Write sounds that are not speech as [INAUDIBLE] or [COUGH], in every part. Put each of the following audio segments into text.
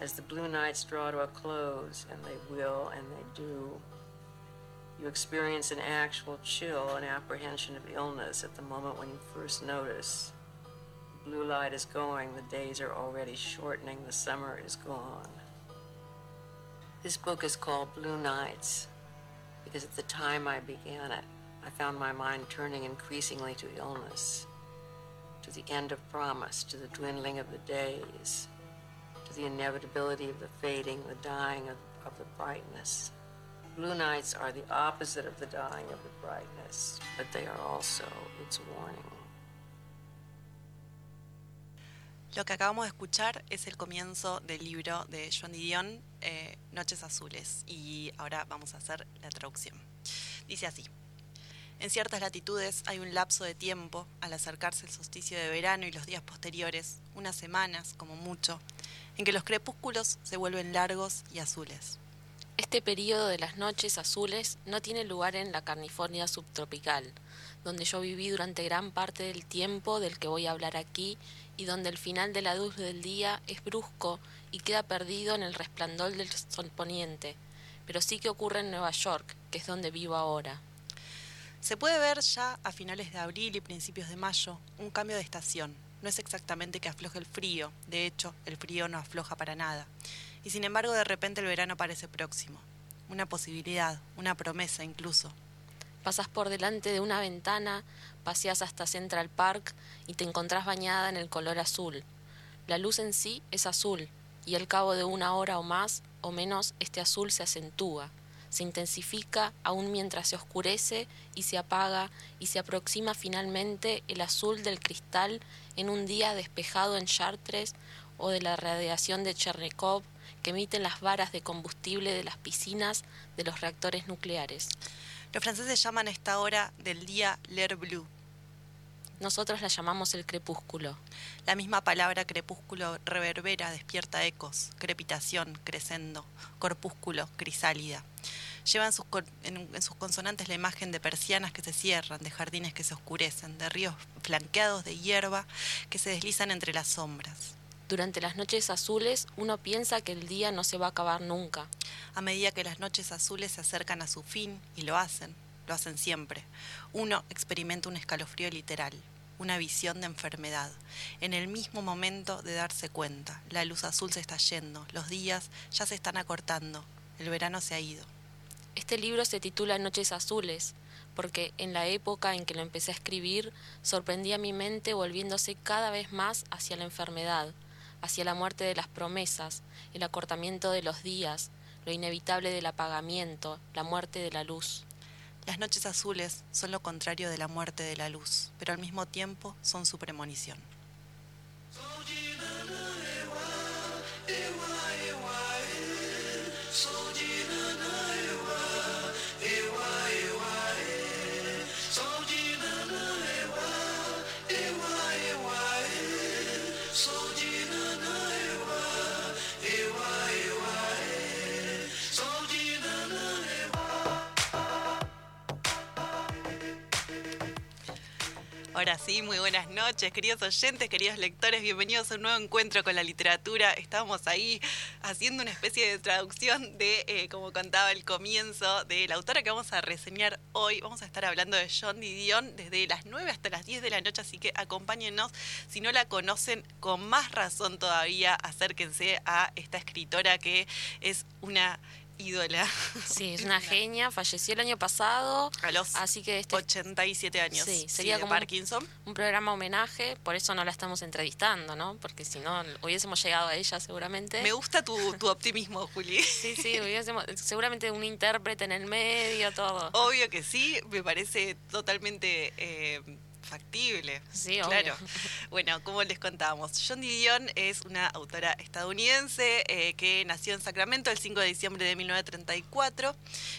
As the blue nights draw to a close, and they will and they do, you experience an actual chill and apprehension of illness at the moment when you first notice. The blue light is going, the days are already shortening, the summer is gone. This book is called Blue Nights because at the time I began it, I found my mind turning increasingly to illness, to the end of promise, to the dwindling of the days, to the inevitability of the fading, the dying of, of the brightness. Blue nights are the opposite of the dying of the brightness, but they are also its warning. Lo que acabamos de escuchar es el comienzo del libro de Joan Didion, eh, Noches Azules, y ahora vamos a hacer la traducción. Dice así. En ciertas latitudes hay un lapso de tiempo, al acercarse el solsticio de verano y los días posteriores, unas semanas como mucho, en que los crepúsculos se vuelven largos y azules. Este periodo de las noches azules no tiene lugar en la California subtropical, donde yo viví durante gran parte del tiempo del que voy a hablar aquí y donde el final de la luz del día es brusco y queda perdido en el resplandor del sol poniente, pero sí que ocurre en Nueva York, que es donde vivo ahora. Se puede ver ya a finales de abril y principios de mayo un cambio de estación. No es exactamente que afloje el frío, de hecho, el frío no afloja para nada. Y sin embargo, de repente el verano parece próximo. Una posibilidad, una promesa incluso. Pasas por delante de una ventana, paseas hasta Central Park y te encontrás bañada en el color azul. La luz en sí es azul, y al cabo de una hora o más o menos este azul se acentúa, se intensifica aún mientras se oscurece y se apaga y se aproxima finalmente el azul del cristal en un día despejado en Chartres o de la radiación de Chernikov que emiten las varas de combustible de las piscinas de los reactores nucleares. Los franceses llaman esta hora del día l'air bleu. Nosotros la llamamos el crepúsculo. La misma palabra crepúsculo reverbera, despierta ecos, crepitación, crescendo, corpúsculo, crisálida. Lleva en sus, en, en sus consonantes la imagen de persianas que se cierran, de jardines que se oscurecen, de ríos flanqueados de hierba que se deslizan entre las sombras. Durante las noches azules uno piensa que el día no se va a acabar nunca. A medida que las noches azules se acercan a su fin, y lo hacen, lo hacen siempre, uno experimenta un escalofrío literal, una visión de enfermedad. En el mismo momento de darse cuenta, la luz azul se está yendo, los días ya se están acortando, el verano se ha ido. Este libro se titula Noches Azules, porque en la época en que lo empecé a escribir sorprendía mi mente volviéndose cada vez más hacia la enfermedad, hacia la muerte de las promesas, el acortamiento de los días, lo inevitable del apagamiento, la muerte de la luz. Las noches azules son lo contrario de la muerte de la luz, pero al mismo tiempo son su premonición. Ahora sí, muy buenas noches, queridos oyentes, queridos lectores, bienvenidos a un nuevo encuentro con la literatura. Estamos ahí haciendo una especie de traducción de, eh, como contaba el comienzo, de la autora que vamos a reseñar hoy. Vamos a estar hablando de John Didion desde las 9 hasta las 10 de la noche, así que acompáñennos. Si no la conocen, con más razón todavía, acérquense a esta escritora que es una ídola. Sí, es [LAUGHS] una genia, falleció el año pasado. A los así que este 87 años. Sí, sería como un- Parkinson. un programa homenaje, por eso no la estamos entrevistando, ¿no? Porque si no hubiésemos llegado a ella seguramente. Me gusta tu, tu optimismo, Juli. [LAUGHS] Sí, sí, hubiésemos, seguramente un intérprete en el medio, todo. Obvio que sí, me parece totalmente eh, factible. Sí, obvio. claro. [LAUGHS] Bueno, como les contábamos, John Didion es una autora estadounidense eh, que nació en Sacramento el 5 de diciembre de 1934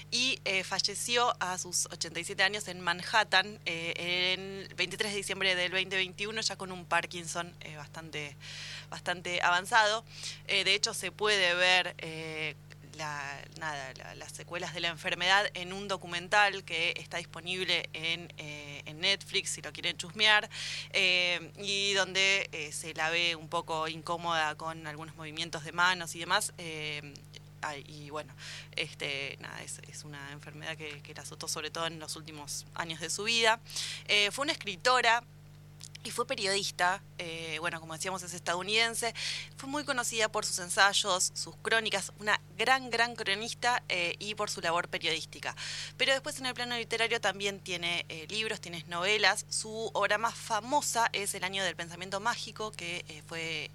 y eh, falleció a sus 87 años en Manhattan eh, en el 23 de diciembre del 2021 ya con un Parkinson eh, bastante, bastante avanzado. Eh, de hecho, se puede ver la- nada, la- las secuelas de la enfermedad en un documental que está disponible en, eh, en Netflix si lo quieren chusmear, y donde se la ve un poco incómoda con algunos movimientos de manos y demás y bueno, este, nada, es, es una enfermedad que, que, la azotó sobre todo en los últimos años de su vida. Eh, fue una escritora y fue periodista, eh, bueno, como decíamos, es estadounidense, fue muy conocida por sus ensayos, sus crónicas, una gran, gran cronista eh, y por su labor periodística. Pero después en el plano literario también tiene libros, tiene novelas, su obra más famosa es El año del pensamiento mágico, que fue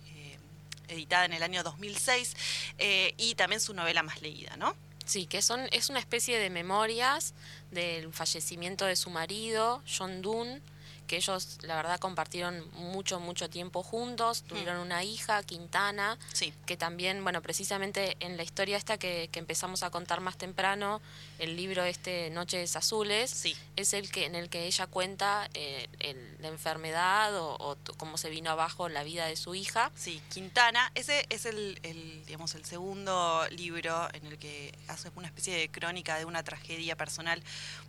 editada en el año 2006, eh, y también su novela más leída, ¿no? Sí, que son, es una especie de memorias del fallecimiento de su marido, John Dunn, que ellos, la verdad, compartieron mucho, mucho tiempo juntos, mm. tuvieron una hija, Quintana, que también, bueno, precisamente en la historia esta que, que, empezamos a contar más temprano, el libro este, Noches Azules, es el que en el que ella cuenta eh, la enfermedad o, cómo se vino abajo la vida de su hija. Sí, Quintana, ese es el, digamos, el segundo libro en el que hace una especie de crónica de una tragedia personal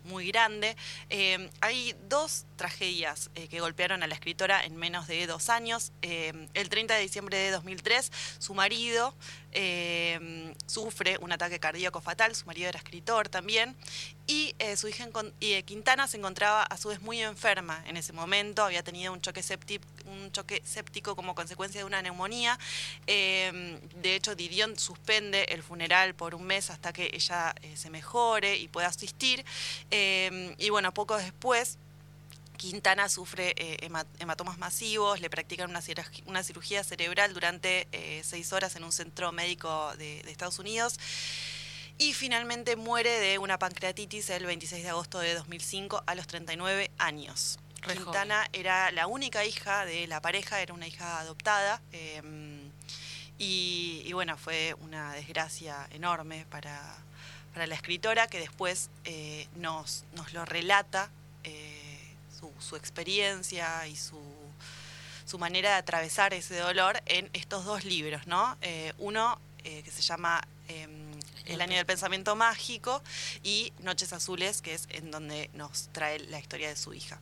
muy grande. Eh, hay dos tragedias eh, que golpearon a la escritora en menos de dos años. el 30 de diciembre de 2003, su marido eh, sufre un ataque cardíaco fatal, su marido era escritor también, y eh, su hija eh, Quintana se encontraba a su vez muy enferma en ese momento, había tenido un choque séptico como consecuencia de una neumonía. de hecho, Didion suspende el funeral por un mes hasta que ella se mejore y pueda asistir. y bueno, poco después Quintana sufre eh, hematomas masivos, le practican una, cirugía cerebral durante eh, seis horas en un centro médico de, Estados Unidos y finalmente muere de una pancreatitis el 26 de agosto de 2005 a los 39 años. Quintana era la única hija de la pareja, era una hija adoptada em, y, bueno, fue una desgracia enorme para, la escritora que después eh, nos, nos lo relata su, experiencia y su, su, manera de atravesar ese dolor en estos dos libros, ¿no? Eh, uno eh, que se llama em, El año del pensamiento mágico y Noches Azules, que es en donde nos trae la historia de su hija.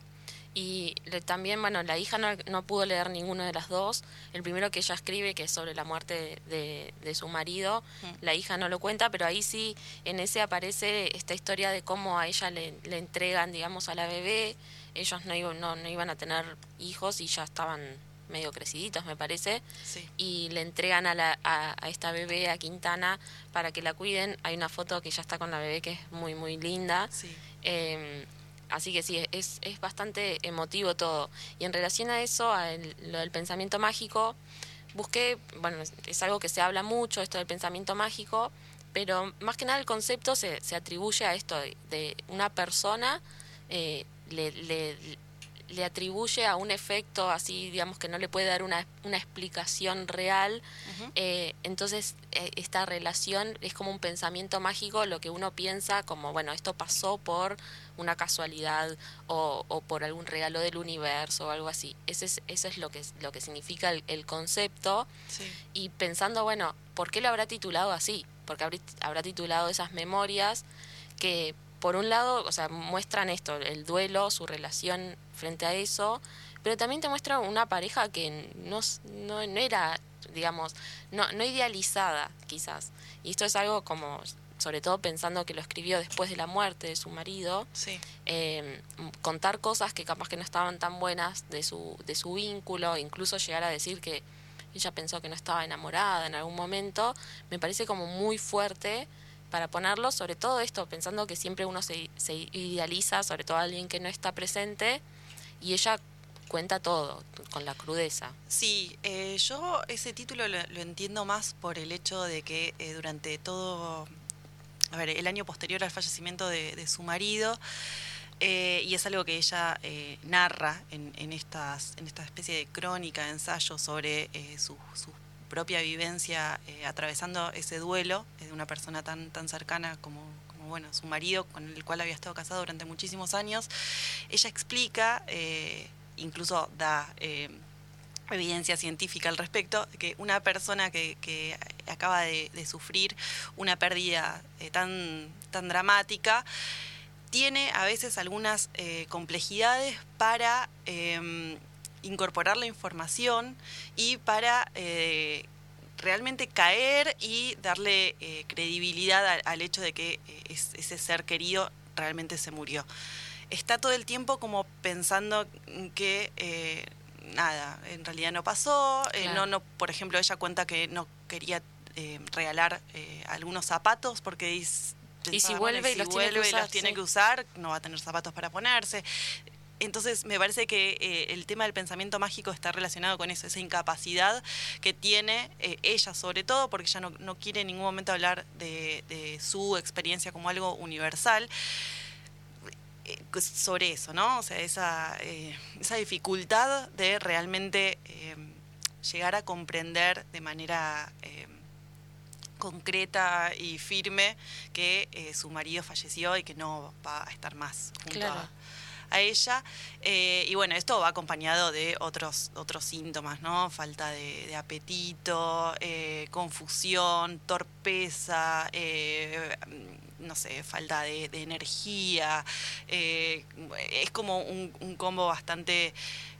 Y también, bueno, la hija no, pudo leer ninguno de las dos. El primero que ella escribe, que es sobre la muerte de, su marido, mm. la hija no lo cuenta, pero ahí sí, en ese aparece esta historia de cómo a ella le, le entregan, digamos, a la bebé, ellos no, iban, no, iban a tener hijos y ya estaban medio creciditos, me parece, y le entregan a, la, a, esta bebé, a Quintana, para que la cuiden. Hay una foto que ya está con la bebé que es muy, muy linda. Em, así que sí, es, es bastante emotivo todo. Y en relación a eso, a lo del pensamiento mágico, busqué, bueno, es algo que se habla mucho, esto del pensamiento mágico, pero más que nada el concepto se, se atribuye a esto de, una persona eh, le, le, le, atribuye a un efecto así, digamos, que no le puede dar una, una explicación real. Eh, entonces, eh, esta relación es como un pensamiento mágico, lo que uno piensa como, bueno, esto pasó por una casualidad o, o por algún regalo del universo o algo así. Ese es, eso es lo que, lo que significa el, concepto. Y pensando, bueno, ¿por qué lo habrá titulado así? Porque habrá titulado esas memorias que por un lado, o sea, muestran esto, el duelo, su relación frente a eso, pero también te muestra una pareja que no, no, era, digamos, no, no idealizada, quizás. Y esto es algo como, sobre todo pensando que lo escribió después de la muerte de su marido, eh, contar cosas que capaz que no estaban tan buenas de su, de su vínculo, incluso llegar a decir que ella pensó que no estaba enamorada en algún momento, me parece como muy fuerte para ponerlo, sobre todo esto, pensando que siempre uno se, se idealiza, sobre todo a alguien que no está presente, y ella cuenta todo con la crudeza. Sí, eh, yo ese título lo, entiendo más por el hecho de que eh, durante todo, a ver, el año posterior al fallecimiento de, su marido, eh, y es algo que ella narra en, en, estas, en esta especie de crónica, de ensayo sobre sus propia vivencia eh, atravesando ese duelo de una persona tan, tan cercana como, bueno, su marido, con el cual había estado casado durante muchísimos años, ella explica, eh, incluso da eh, evidencia científica al respecto, que una persona que, acaba de, sufrir una pérdida tan, tan dramática, tiene a veces algunas complejidades para incorporar la información y para eh, realmente caer y darle eh, credibilidad al, hecho de que ese ser querido realmente se murió. Está todo el tiempo como pensando que nada, en realidad no pasó. no, no, por ejemplo, ella cuenta que no quería regalar algunos zapatos porque dice y si vuelve y, los, tiene que usar, tiene que usar, no va a tener zapatos para ponerse. Entonces me parece que eh, el tema del pensamiento mágico está relacionado con eso, esa incapacidad que tiene eh, ella sobre todo, porque ella no, quiere en ningún momento hablar de, su experiencia como algo universal eh, sobre eso, ¿no? O sea, esa, esa dificultad de realmente llegar a comprender de manera concreta y firme que eh, su marido falleció y que no va a estar más junto a, ella. Eh, y bueno, esto va acompañado de otros, otros síntomas, ¿no? Falta de, apetito, eh, confusión, torpeza, no sé, falta de, energía. es como un combo bastante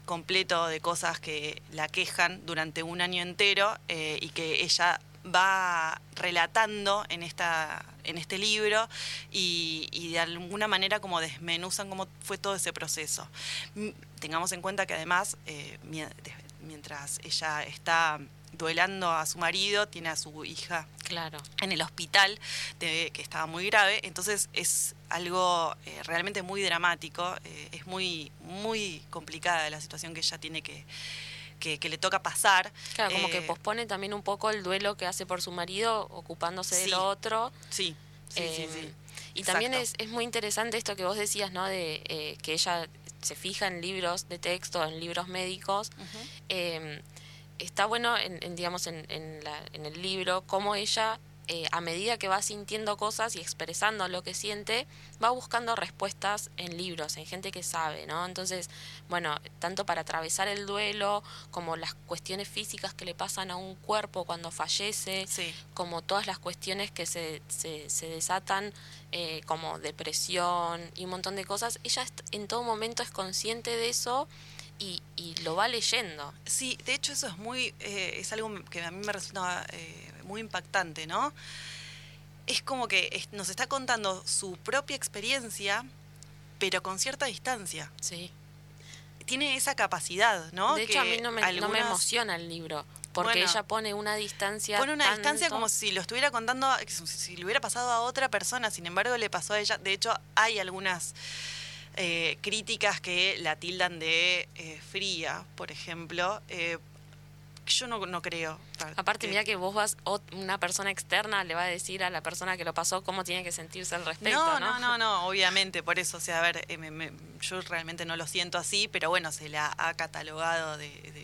completo de cosas que la quejan durante un año entero y que ella va relatando en, esta, en este libro y, de alguna manera como desmenuzan cómo fue todo ese proceso. Tengamos en cuenta que además, eh, mientras ella está duelando a su marido, tiene a su hija claro. en el hospital, que estaba muy grave, entonces es algo eh, realmente muy dramático, eh, es muy, muy complicada la situación que ella tiene que, que, le toca pasar. Claro, como que eh, pospone también un poco el duelo que hace por su marido ocupándose de lo otro. Sí, sí, sí, em, Y también es, es, muy interesante esto que vos decías, ¿no? De eh, que ella se fija en libros de texto, en libros médicos. Em, está bueno, en, digamos, en, en, la, en el libro, cómo ella eh, a medida que va sintiendo cosas y expresando lo que siente, va buscando respuestas en libros, en gente que sabe, ¿no? Entonces, bueno, tanto para atravesar el duelo, como las cuestiones físicas que le pasan a un cuerpo cuando fallece, como todas las cuestiones que se, se, se desatan, eh, como depresión y un montón de cosas, ella en todo momento es consciente de eso. Y, y, lo va leyendo. Sí, de hecho eso es muy, eh, es algo que a mí me resulta muy impactante, ¿no? Es como que nos está contando su propia experiencia, pero con cierta distancia. Sí. Tiene esa capacidad, ¿no? De hecho, a mí no me, emociona el libro porque ella pone una distancia. Pone una distancia como si lo estuviera contando, si le hubiera pasado a otra persona, sin embargo le pasó a ella. De hecho, hay algunas eh, críticas que la tildan de eh, fría, por ejemplo, eh, yo no, no creo. Aparte, mira que vos vas, una persona externa le va a decir a la persona que lo pasó cómo tiene que sentirse al respecto. No, no, no, no, obviamente, por eso, o sea, a ver, eh, yo realmente no lo siento así, pero bueno, se la ha catalogado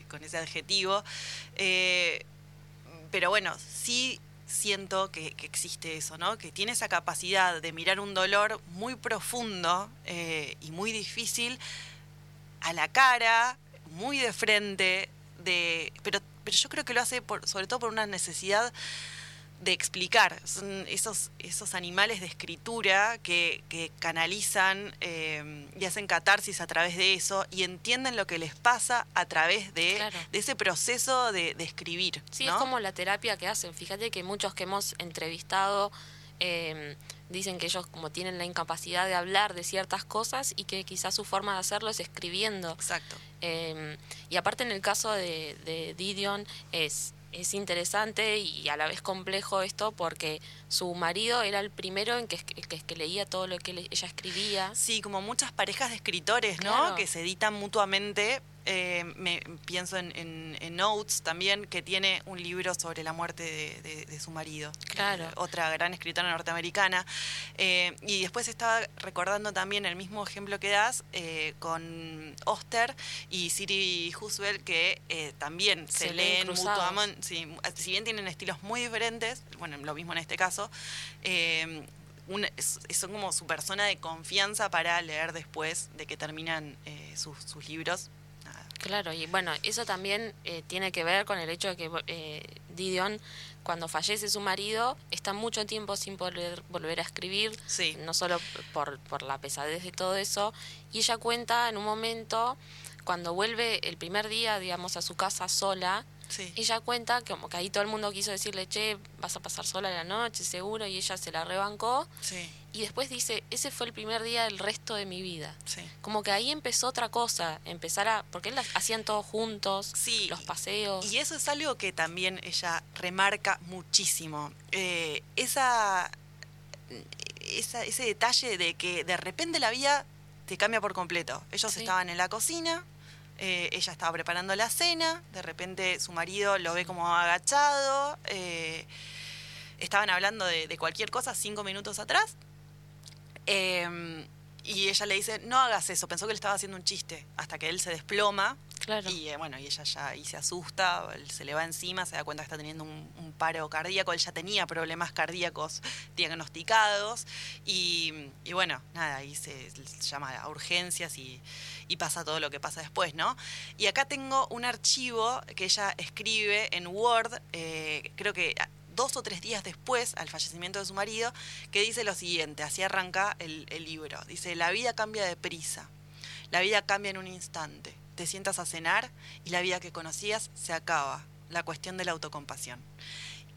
con ese adjetivo. Eh, pero bueno, sí siento que, existe eso, ¿no? Que tiene esa capacidad de mirar un dolor muy profundo eh, y muy difícil a la cara, muy de frente, de, pero pero yo creo que lo hace por, sobre todo por una necesidad de explicar. Son esos, esos animales de escritura que, que canalizan eh, y hacen catarsis a través de eso y entienden lo que les pasa a través de, de ese proceso de, escribir. Sí, es como la terapia que hacen. Fíjate que muchos que hemos entrevistado eh, dicen que ellos como tienen la incapacidad de hablar de ciertas cosas y que quizás su forma de hacerlo es escribiendo. Exacto. Em, y aparte en el caso de, de Didion es, es interesante y a la vez complejo esto porque su marido era el primero en que, que, que leía todo lo que ella escribía. Sí, como muchas parejas de escritores, ¿no? Que se editan mutuamente eh, me pienso en, Notes también, que tiene un libro sobre la muerte de, su marido. Claro. otra gran escritora norteamericana. Eh, y después estaba recordando también el mismo ejemplo que das eh, con Oster y Siri Huswell, que también se, leen mutuamente. si bien tienen estilos muy diferentes, bueno, lo mismo en este caso. son como su persona de confianza para leer después de que terminan sus libros Claro, y bueno, eso también eh, tiene que ver con el hecho de que eh, Didion, cuando fallece su marido, está mucho tiempo sin poder volver a escribir, Sí. no solo por, por la pesadez de todo eso, y ella cuenta en un momento, cuando vuelve el primer día, digamos, a su casa sola, Sí. ella cuenta que como que ahí todo el mundo quiso decirle, che, vas a pasar sola la noche, seguro, y ella se la rebancó, Sí, y después dice, ese fue el primer día del resto de mi vida. sí. Como que ahí empezó otra cosa, empezar a, porque las- hacían todos juntos, Sí, los paseos. Y eso es algo que también ella remarca muchísimo. Eh, esa, esa- ese detalle de que de repente la vida te cambia por completo. Ellos estaban en la cocina, eh, ella estaba preparando la cena, de repente su marido lo ve como agachado, eh, estaban hablando de, cualquier cosa cinco minutos atrás. eh, y ella le dice, no hagas eso, pensó que le estaba haciendo un chiste, hasta que él se desploma y eh, bueno, y ella ya ahí se asusta, se le va encima, se da cuenta que está teniendo un, paro cardíaco, él ya tenía problemas cardíacos diagnosticados y, y bueno, nada, ahí se, llama a urgencias y, y pasa todo lo que pasa después, ¿no? Y acá tengo un archivo que ella escribe en Word, eh, creo que dos o tres días después al fallecimiento de su marido, que dice lo siguiente, así arranca el, el libro, dice, la vida cambia de prisa. La vida cambia en un instante. Te sientas a cenar y la vida que conocías se acaba. La cuestión de la autocompasión.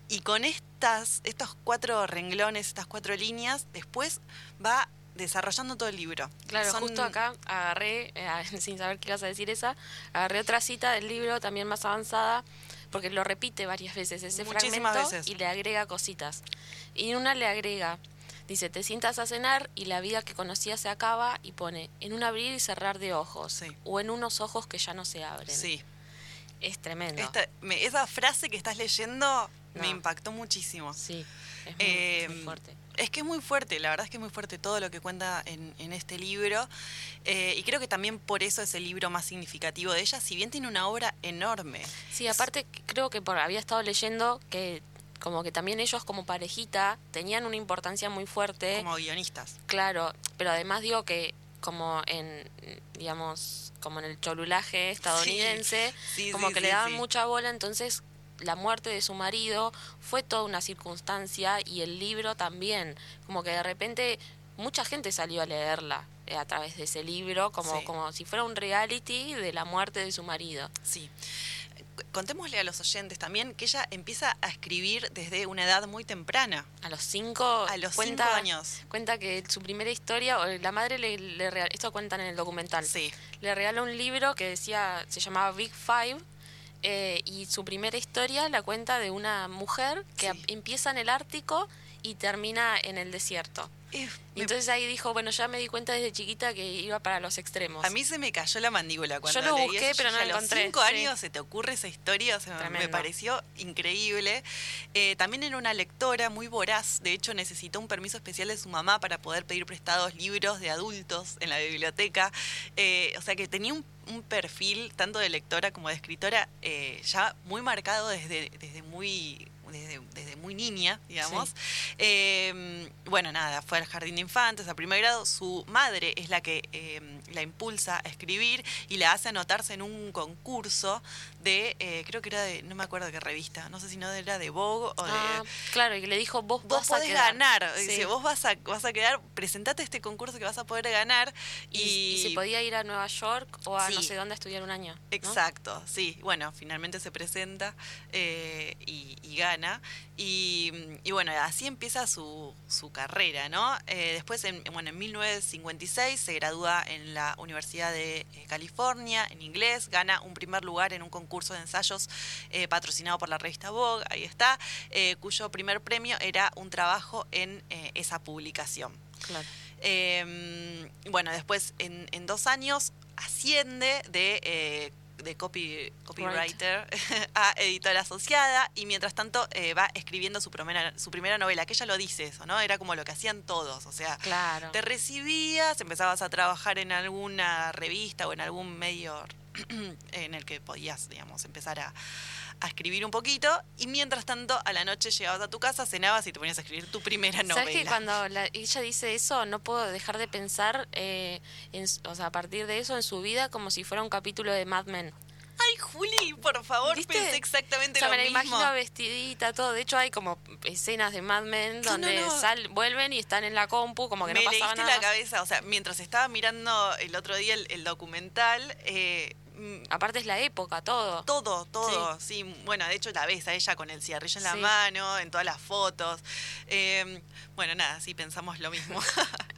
Y con estas, estos cuatro renglones, estas cuatro líneas, después va desarrollando todo el libro. Claro, Son- justo acá agarré, eh, [LAUGHS] sin saber qué ibas a decir esa, agarré otra cita del libro también más avanzada, porque lo repite varias veces ese Muchísimas fragmento veces. y le agrega cositas. Y en una le agrega, dice, te sientas a cenar y la vida que conocías se acaba y pone en un abrir y cerrar de ojos, Sí. o en unos ojos que ya no se abren. Sí. Es tremendo. Esta- me- esa frase que estás leyendo me impactó muchísimo. Sí, es muy, Eh, muy fuerte. Es que es muy fuerte, la verdad es que es muy fuerte todo lo que cuenta en, en este libro. Eh, y creo que también por eso es el libro más significativo de ella, si bien tiene una obra enorme. Sí, aparte creo que por, había estado leyendo que como que también ellos como parejita tenían una importancia muy fuerte. Como guionistas. Claro, pero además digo que como en, digamos, como en el cholulaje estadounidense, Sí, como sí, que le daban mucha bola, entonces la muerte de su marido fue toda una circunstancia y el libro también, como que de repente mucha gente salió a leerla eh, a través de ese libro, como, como si fuera un reality de la muerte de su marido. Sí. Contémosle a los oyentes también que ella empieza a escribir desde una edad muy temprana, A los cinco, a los cuenta, cinco años. cuenta que su primera historia, o la madre le, le regaló, esto cuentan en el documental, Sí, le regaló un libro que decía, se llamaba Big Five, eh, y su primera historia la cuenta de una mujer que Sí. empieza en el Ártico y termina en el desierto. Eh, Y me- entonces ahí dijo, bueno, ya me di cuenta desde chiquita que iba para los extremos. a mí se me cayó la mandíbula cuando Yo lo leí busqué, eso. pero no a lo los encontré, cinco sí. años se te ocurre esa historia, o sea, me pareció increíble. Eh, también era una lectora muy voraz, de hecho necesitó un permiso especial de su mamá para poder pedir prestados libros de adultos en la biblioteca, Eh, o sea que tenía un, un perfil tanto de lectora como de escritora eh, ya muy marcado desde, desde muy... Desde, desde muy niña, digamos. Eh, bueno, nada, fue al jardín de infantes, a primer grado. Su madre es la que eh, la impulsa a escribir y la hace anotarse en un concurso de, eh, creo que era de, no me acuerdo qué revista, no sé si no era de Vogue o de... Ah, claro, y le dijo, vos, Vos vas a podés quedar. ganar, Sí. dice, vos vas a, vas a quedar, presentate este concurso que vas a poder ganar Y, y, y se podía ir a Nueva York o a no sé dónde a estudiar un año. ¿no? Exacto, sí. Bueno, finalmente se presenta eh, y, gana. Y, y bueno, así empieza su, su carrera, ¿no? Eh, después, en, bueno, en 1956 se gradúa en la Universidad de eh, California en inglés, gana un primer lugar en un concurso de ensayos eh, patrocinado por la revista Vogue, ahí está, eh, cuyo primer premio era un trabajo en esa publicación. Claro. Eh, bueno, después en, en dos años asciende de, de copy, copywriter [LAUGHS] a editora asociada y mientras tanto eh, va escribiendo su primera, su primera novela, que ella lo dice eso, ¿no? Era como lo que hacían todos, o sea, Claro. te recibías, empezabas a trabajar en alguna revista o en algún medio [CLEARS THROAT] en el que podías, digamos, empezar a, a escribir un poquito y mientras tanto a la noche llegabas a tu casa, cenabas y te ponías a escribir tu primera novela. ¿Sabes que cuando la- ella dice eso, no puedo dejar de pensar, eh, en, o sea, a partir de eso, en su vida como si fuera un capítulo de Mad Men? Ay, Juli, por favor, ¿Viste? pensé exactamente O sea, lo me la mismo. imagino vestidita, todo. De hecho, hay como escenas de Mad Men no, donde no. sal, vuelven y están en la compu, como que me no pasaba leíste nada. la cabeza, o sea, mientras estaba mirando el otro día el, el documental, eh, Aparte es la época, todo. todo, todo, sí. Bueno, de hecho la ves a ella con el cigarrillo en la Sí. mano, en todas las fotos. Eh, bueno, nada, sí, pensamos lo mismo. [LAUGHS]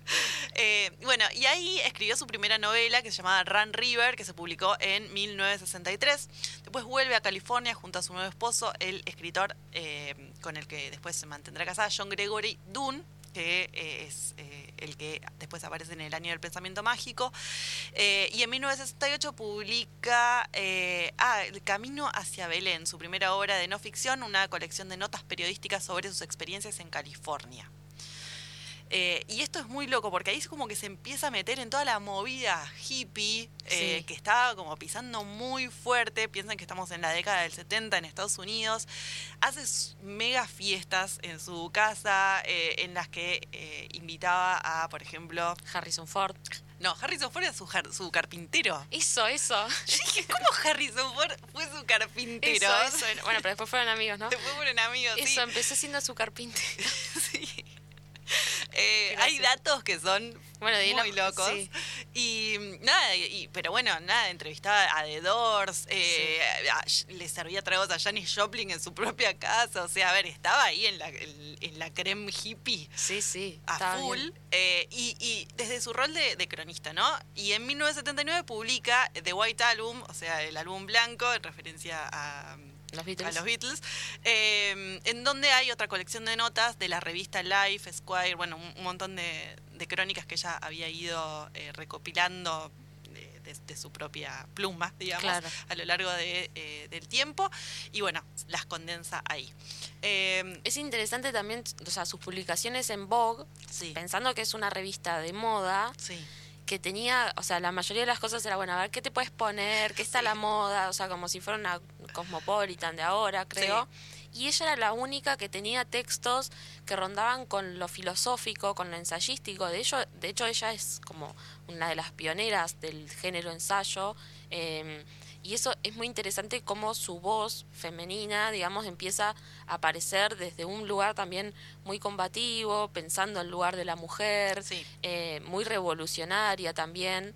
Eh, bueno, y ahí escribió su primera novela que se llamaba Run River, que se publicó en 1963. Después vuelve a California junto a su nuevo esposo, el escritor eh, con el que después se mantendrá casada, John Gregory Dunn que eh, es eh, el que después aparece en el año del pensamiento mágico. Eh, y en 1968 publica ah, El Camino hacia Belén, su primera obra de no ficción, una colección de notas periodísticas sobre sus experiencias en California. Eh, y esto es muy loco porque ahí es como que se empieza a meter en toda la movida hippie eh, Sí. que estaba como pisando muy fuerte. Piensan que estamos en la década del 70 en Estados Unidos. Hace mega fiestas en su casa eh, en las que invitaba a, por ejemplo, Harrison Ford. no, Harrison Ford era su, su carpintero. Eso, eso. [LAUGHS] Yo dije, ¿cómo Harrison Ford fue su carpintero? Eso, eso. Bueno, pero después fueron amigos, ¿no? Después fueron amigos, sí. Eso, empezó siendo su carpintero. [LAUGHS] Sí. Eh, hay datos que son Bueno, muy locos. sí. Y nada, y, pero bueno, nada, entrevistaba a The Doors, eh, a- le servía tragos a Janis Joplin en su propia casa. O sea, a ver, estaba ahí en la, en, en la creme hippie Sí, sí. a full. eh, y, y desde su rol de, de cronista, ¿no? Y en 1979 publica The White Album, o sea, el álbum blanco, en referencia a Los a los Beatles, eh, en donde hay otra colección de notas de la revista Life, Squire, bueno, un, montón de, de crónicas que ella había ido eh, recopilando de, de- de su propia pluma, digamos, Claro. a lo largo de, eh, del tiempo, y bueno, las condensa ahí. Eh, Es interesante también, o sea, sus publicaciones en Vogue, sí, pensando que es una revista de moda, sí, que tenía, o sea, la mayoría de las cosas era, bueno, a ver, ¿qué te puedes poner? ¿Qué está Sí. la moda? O sea, como si fuera una Cosmopolitan de ahora, creo. Y ella era la única que tenía textos que rondaban con lo filosófico, con lo ensayístico. De hecho, de hecho ella es como una de las pioneras del género ensayo. eh, y eso es muy interesante cómo su voz femenina, digamos, empieza a aparecer desde un lugar también muy combativo, pensando en lugar de la mujer, sí. eh, muy revolucionaria también.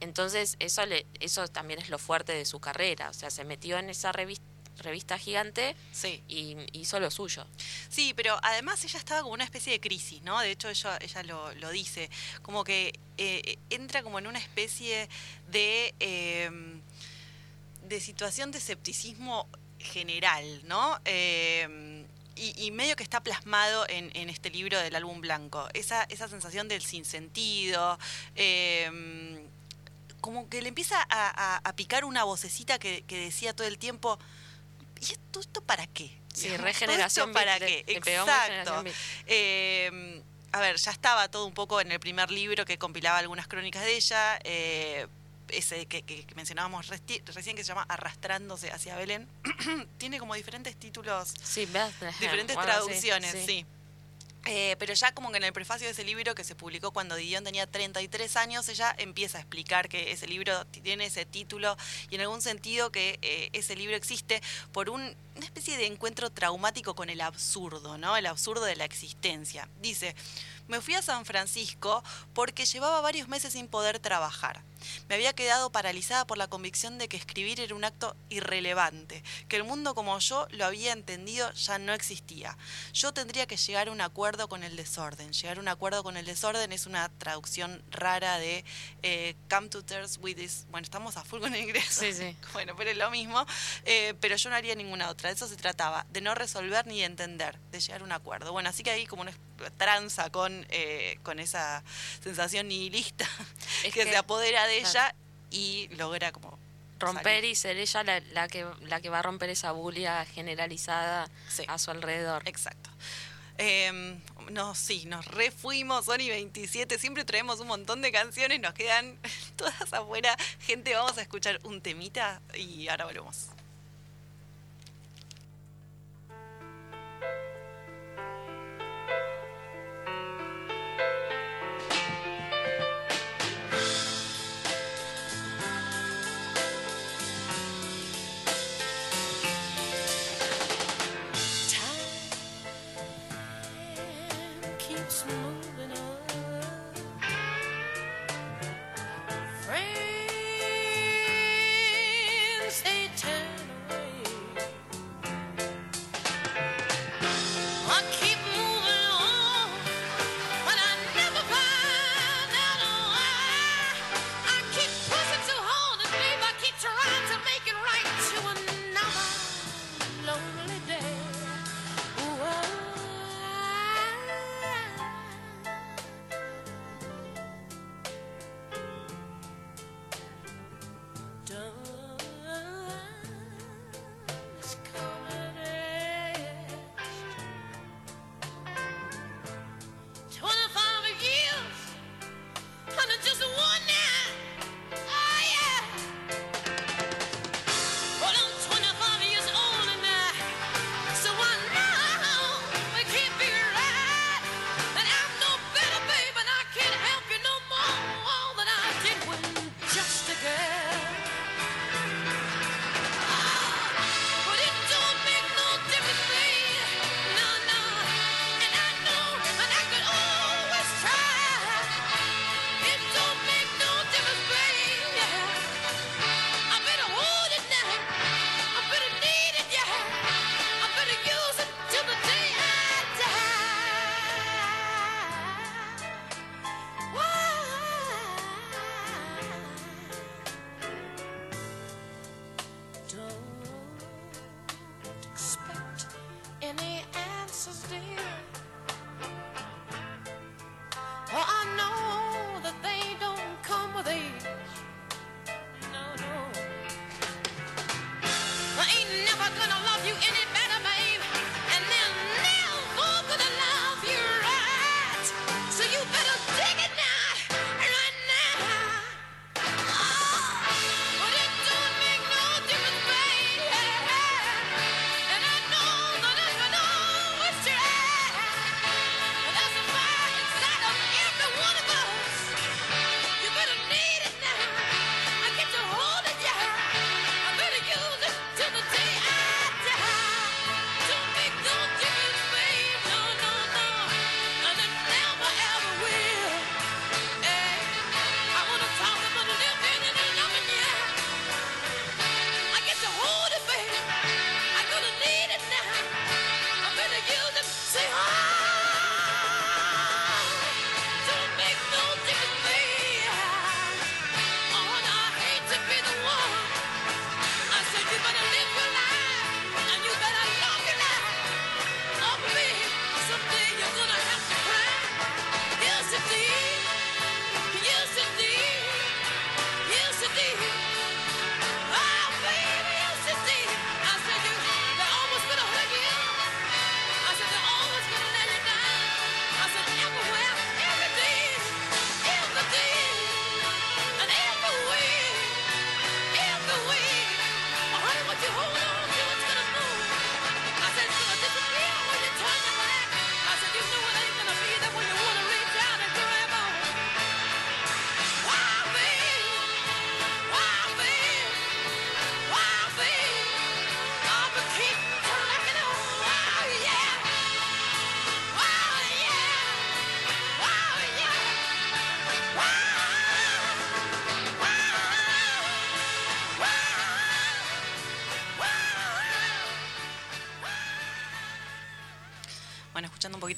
Entonces, eso, le, eso también es lo fuerte de su carrera. O sea, se metió en esa revista, revista gigante Sí. y hizo lo suyo. Sí, pero además ella estaba como una especie de crisis, ¿no? De hecho, ella, ella lo, lo dice, como que eh, entra como en una especie de, eh, de situación de escepticismo general, ¿no? Eh, y, y medio que está plasmado en, en este libro del álbum blanco. Esa, esa sensación del sinsentido, eh, como que le empieza a, a- a picar una vocecita que, que decía todo el tiempo, ¿y esto, esto para qué? Sí, regeneración. ¿todo esto ¿Para qué? le- Exacto. Eh, a ver, ya estaba todo un poco en el primer libro que compilaba algunas crónicas de ella, eh, ese que, que- que mencionábamos recién que se llama Arrastrándose hacia Belén. [CLEARS THROAT] Tiene como diferentes títulos, Sí, diferentes traducciones, sí. Eh, pero ya como que en el prefacio de ese libro que se publicó cuando Dion tenía 33 años, ella empieza a explicar que ese libro tiene ese título y en algún sentido que eh, ese libro existe por un- una especie de encuentro traumático con el absurdo, ¿no? El absurdo de la existencia. Dice, me fui a San Francisco porque llevaba varios meses sin poder trabajar. Me había quedado paralizada por la convicción de que escribir era un acto irrelevante, que el mundo como yo lo había entendido ya no existía. Yo tendría que llegar a un acuerdo con el desorden. Llegar a un acuerdo con el desorden es una traducción rara de eh, come to terms with this. Bueno, estamos a full con el inglés. Sí, sí. [LAUGHS] Bueno, pero es lo mismo. Eh, pero yo no haría ninguna otra. De eso se trataba, de no resolver ni de entender, de llegar a un acuerdo. Bueno, así que ahí como una tranza con, eh, con esa sensación nihilista Es que, que, se apodera de claro. ella y logra como romper salir. y ser ella la, la que, la que va a romper esa bulia generalizada Sí. a su alrededor. Exacto. Eh, no, sí, nos refuimos, Sony 27, siempre traemos un montón de canciones, nos quedan [LAUGHS] todas afuera. Gente, vamos a escuchar un temita y ahora volvemos.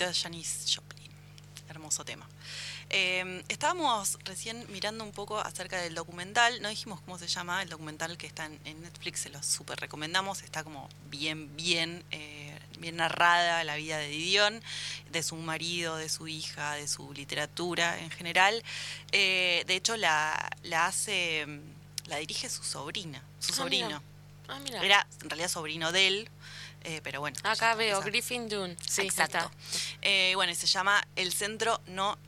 de Janis Joplin. Hermoso tema. Em, estábamos recién mirando un poco acerca del documental, no dijimos cómo se llama, el documental que está en, Netflix, se lo súper recomendamos, está como bien, bien, eh, bien narrada la vida de Didion, de su marido, de su hija, de su literatura en general. Eh, de hecho, la, hace, la dirige su sobrina, su ah, sobrino. Ah, Era en realidad sobrino de él, eh, pero. Acá veo, Griffin Dune. Sí, Exacto. Eh, bueno, y se llama El Centro no,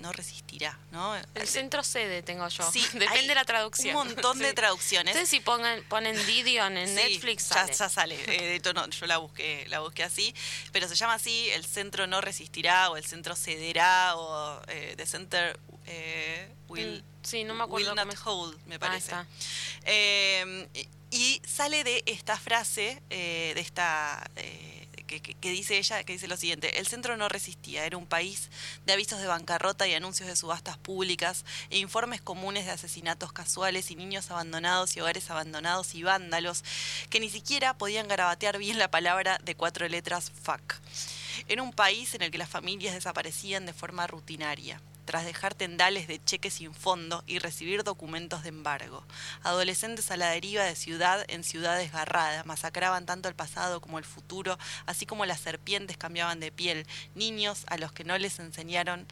no Resistirá, ¿no? El Centro Sede tengo yo. Sí, [LAUGHS] depende de la traducción. Un montón de traducciones. Entonces si pongan, ponen Didion en Netflix. Ya, ya sale. Eh, de hecho, no, yo la busqué, la busqué así. Pero se llama así, El Centro no Resistirá o El Centro Cederá o eh, The Center eh, mm, Will... Sí, no me acuerdo. Will not hold, me parece. Ahí está. Y sale de esta frase, eh, de esta... Eh, que, que, dice ella, que dice lo siguiente, el centro no resistía, era un país de avisos de bancarrota y anuncios de subastas públicas e informes comunes de asesinatos casuales y niños abandonados y hogares abandonados y vándalos que ni siquiera podían garabatear bien la palabra de cuatro letras fuck. Era un país en el que las familias desaparecían de forma rutinaria tras dejar tendales de cheques sin fondo y recibir documentos de embargo. Adolescentes a la deriva de ciudad en ciudad desgarrada, masacraban tanto el pasado como el futuro, así como las serpientes cambiaban de piel, niños a los que no les enseñaron